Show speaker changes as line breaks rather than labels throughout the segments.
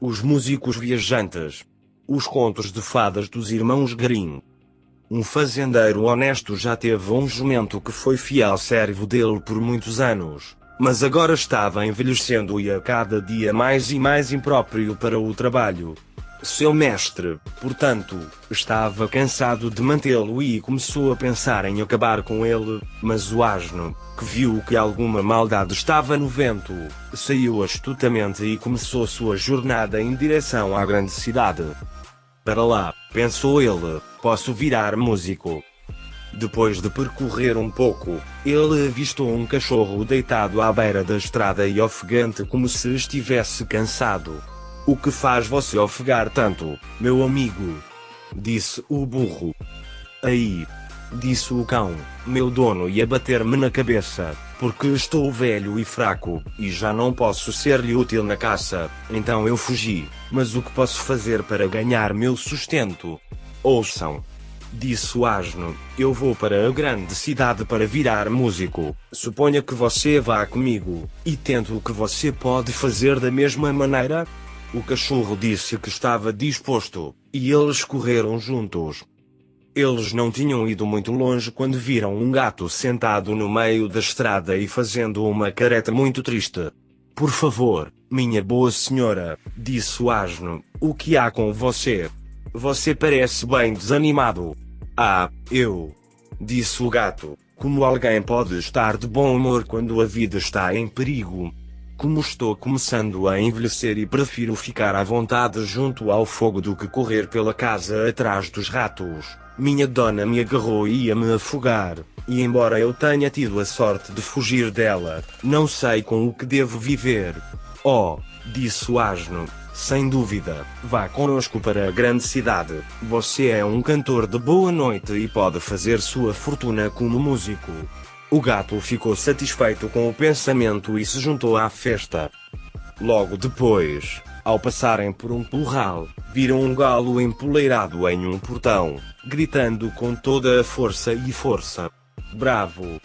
Os músicos viajantes. Os contos de fadas dos irmãos Grimm. Um fazendeiro honesto já teve um jumento que foi fiel servo dele por muitos anos, mas agora estava envelhecendo e a cada dia mais e mais impróprio para o trabalho. Seu mestre, portanto, estava cansado de mantê-lo e começou a pensar em acabar com ele, mas o asno, que viu que alguma maldade estava no vento, saiu astutamente e começou sua jornada em direção à grande cidade. Para lá, pensou ele, posso virar músico. Depois de percorrer um pouco, ele avistou um cachorro deitado à beira da estrada e ofegante como se estivesse cansado. O que faz você ofegar tanto, meu amigo? Disse o burro. Aí, disse o cão, meu dono ia bater-me na cabeça, porque estou velho e fraco, e já não posso ser-lhe útil na caça, então eu fugi, mas o que posso fazer para ganhar meu sustento? Ouçam. Disse o asno, eu vou para a grande cidade para virar músico, suponha que você vá comigo, e tento o que você pode fazer da mesma maneira, o cachorro disse que estava disposto, e eles correram juntos. Eles não tinham ido muito longe quando viram um gato sentado no meio da estrada e fazendo uma careta muito triste. Por favor, minha boa senhora, disse o asno, o que há com você? Você parece bem desanimado. Ah, eu. Disse o gato, como alguém pode estar de bom humor quando a vida está em perigo? Como estou começando a envelhecer e prefiro ficar à vontade junto ao fogo do que correr pela casa atrás dos ratos. Minha dona me agarrou e ia me afogar, e embora eu tenha tido a sorte de fugir dela, não sei com o que devo viver. Oh, disse o asno, sem dúvida, vá conosco para a grande cidade. Você é um cantor de boa noite e pode fazer sua fortuna como músico. O gato ficou satisfeito com o pensamento e se juntou à festa. Logo depois, ao passarem por um curral, viram um galo empoleirado em um portão, gritando com toda a força e força. Bravo!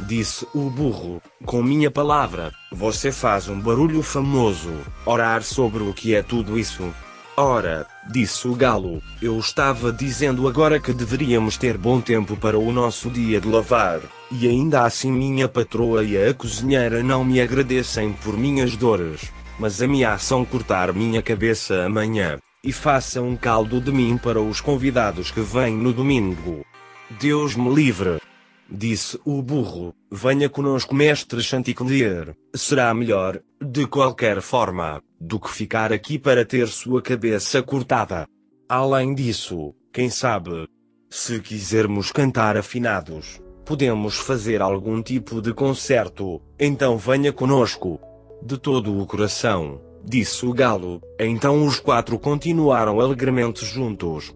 Disse o burro, com minha palavra, você faz um barulho famoso. Orar sobre o que é tudo isso. Ora, disse o galo, eu estava dizendo agora que deveríamos ter bom tempo para o nosso dia de lavar, e ainda assim minha patroa e a cozinheira não me agradecem por minhas dores, mas ameaçam cortar minha cabeça amanhã, e façam um caldo de mim para os convidados que vêm no domingo. Deus me livre. Disse o burro, venha conosco mestre Chanticleer, será melhor, de qualquer forma, do que ficar aqui para ter sua cabeça cortada. Além disso, quem sabe? Se quisermos cantar afinados, podemos fazer algum tipo de concerto, então venha conosco. De todo o coração, disse o galo, então os quatro continuaram alegremente juntos.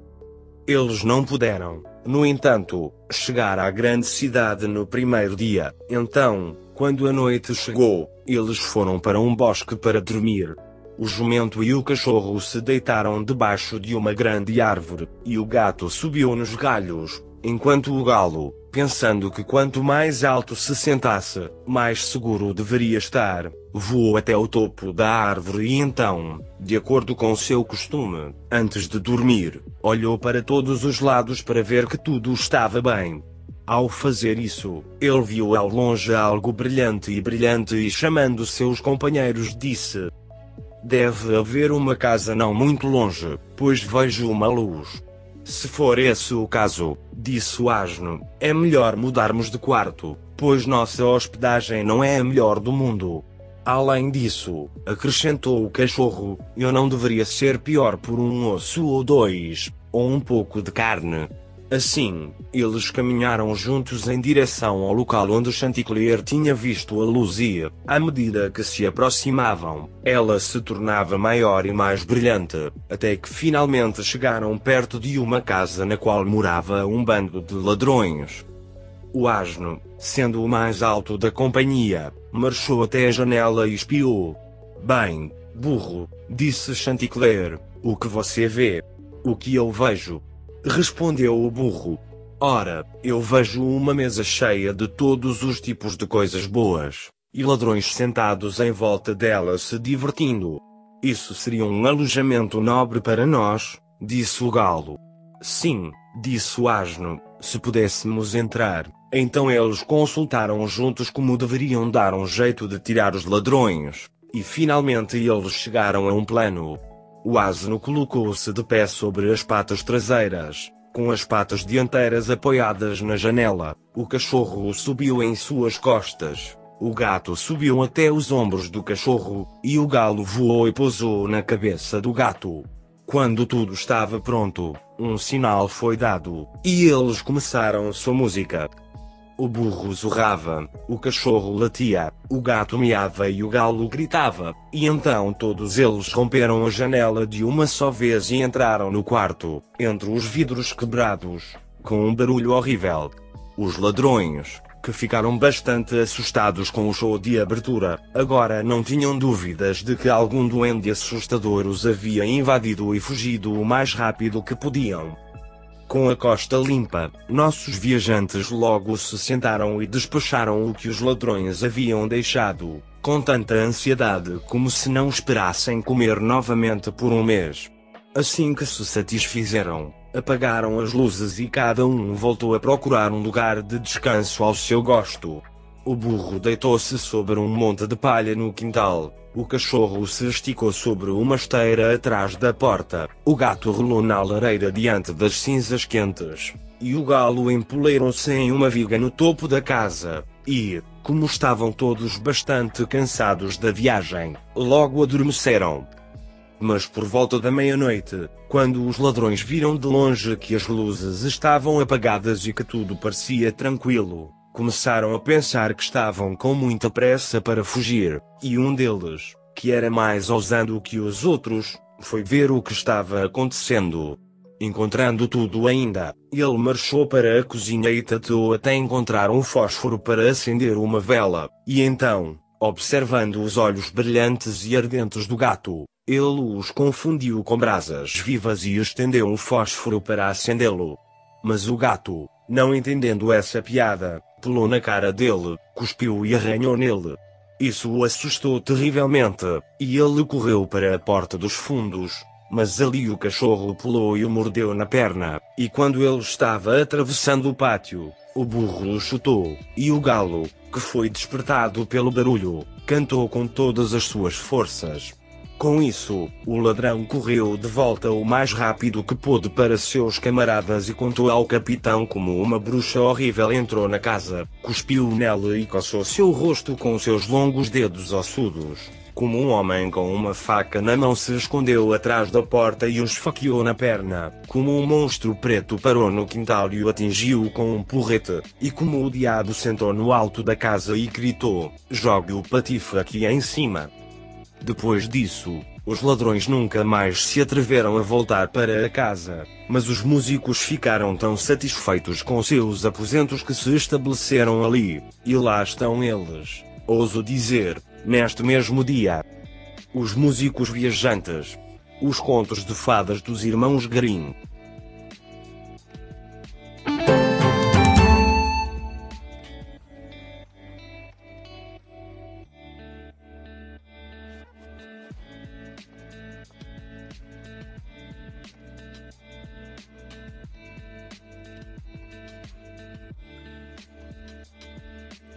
Eles não puderam, no entanto, chegar à grande cidade no primeiro dia. Então, quando a noite chegou, eles foram para um bosque para dormir. O jumento e o cachorro se deitaram debaixo de uma grande árvore, e o gato subiu nos galhos, enquanto o galo, pensando que quanto mais alto se sentasse, mais seguro deveria estar, voou até o topo da árvore e então, de acordo com seu costume, antes de dormir, olhou para todos os lados para ver que tudo estava bem. Ao fazer isso, ele viu ao longe algo brilhante e brilhante e chamando seus companheiros disse: Deve haver uma casa não muito longe, pois vejo uma luz. Se for esse o caso, disse o asno, é melhor mudarmos de quarto, pois nossa hospedagem não é a melhor do mundo. Além disso, acrescentou o cachorro, eu não deveria ser pior por um osso ou dois, ou um pouco de carne. Assim, eles caminharam juntos em direção ao local onde Chanticleer tinha visto a luz e, à medida que se aproximavam, ela se tornava maior e mais brilhante, até que finalmente chegaram perto de uma casa na qual morava um bando de ladrões. O asno, sendo o mais alto da companhia, marchou até a janela e espiou. Bem, burro, disse Chanticleer, o que você vê? O que eu vejo? Respondeu o burro. Ora, eu vejo uma mesa cheia de todos os tipos de coisas boas, e ladrões sentados em volta dela se divertindo. Isso seria um alojamento nobre para nós, disse o galo. Sim, disse o asno, se pudéssemos entrar. Então eles consultaram juntos como deveriam dar um jeito de tirar os ladrões. E finalmente eles chegaram a um plano. O asno colocou-se de pé sobre as patas traseiras, com as patas dianteiras apoiadas na janela. O cachorro subiu em suas costas. O gato subiu até os ombros do cachorro, e o galo voou e pousou na cabeça do gato. Quando tudo estava pronto, um sinal foi dado, e eles começaram sua música. O burro zurrava, o cachorro latia, o gato miava e o galo gritava, e então todos eles romperam a janela de uma só vez e entraram no quarto, entre os vidros quebrados, com um barulho horrível. Os ladrões, que ficaram bastante assustados com o show de abertura, agora não tinham dúvidas de que algum duende assustador os havia invadido e fugido o mais rápido que podiam. Com a costa limpa, nossos viajantes logo se sentaram e despacharam o que os ladrões haviam deixado, com tanta ansiedade como se não esperassem comer novamente por um mês. Assim que se satisfizeram, apagaram as luzes e cada um voltou a procurar um lugar de descanso ao seu gosto. O burro deitou-se sobre um monte de palha no quintal, o cachorro se esticou sobre uma esteira atrás da porta, o gato rolou na lareira diante das cinzas quentes, e o galo empoleiram-se em uma viga no topo da casa, e, como estavam todos bastante cansados da viagem, logo adormeceram. Mas por volta da meia-noite, quando os ladrões viram de longe que as luzes estavam apagadas e que tudo parecia tranquilo, começaram a pensar que estavam com muita pressa para fugir, e um deles, que era mais ousado que os outros, foi ver o que estava acontecendo. Encontrando tudo ainda, ele marchou para a cozinha e tateou até encontrar um fósforo para acender uma vela, e então, observando os olhos brilhantes e ardentes do gato, ele os confundiu com brasas vivas e estendeu um fósforo para acendê-lo. Mas o gato, não entendendo essa piada, pulou na cara dele, cuspiu e arranhou nele. Isso o assustou terrivelmente, e ele correu para a porta dos fundos. Mas ali o cachorro pulou e o mordeu na perna, e quando ele estava atravessando o pátio, o burro o chutou, e o galo, que foi despertado pelo barulho, cantou com todas as suas forças. Com isso, o ladrão correu de volta o mais rápido que pôde para seus camaradas e contou ao capitão como uma bruxa horrível entrou na casa, cuspiu nela e coçou seu rosto com seus longos dedos ossudos. Como um homem com uma faca na mão se escondeu atrás da porta e o esfaqueou na perna, como um monstro preto parou no quintal e o atingiu com um porrete, e como o diabo sentou no alto da casa e gritou: Jogue o patife aqui em cima. Depois disso, os ladrões nunca mais se atreveram a voltar para a casa, mas os músicos ficaram tão satisfeitos com seus aposentos que se estabeleceram ali, e lá estão eles, ouso dizer, neste mesmo dia. Os músicos viajantes. Os contos de fadas dos irmãos Grimm.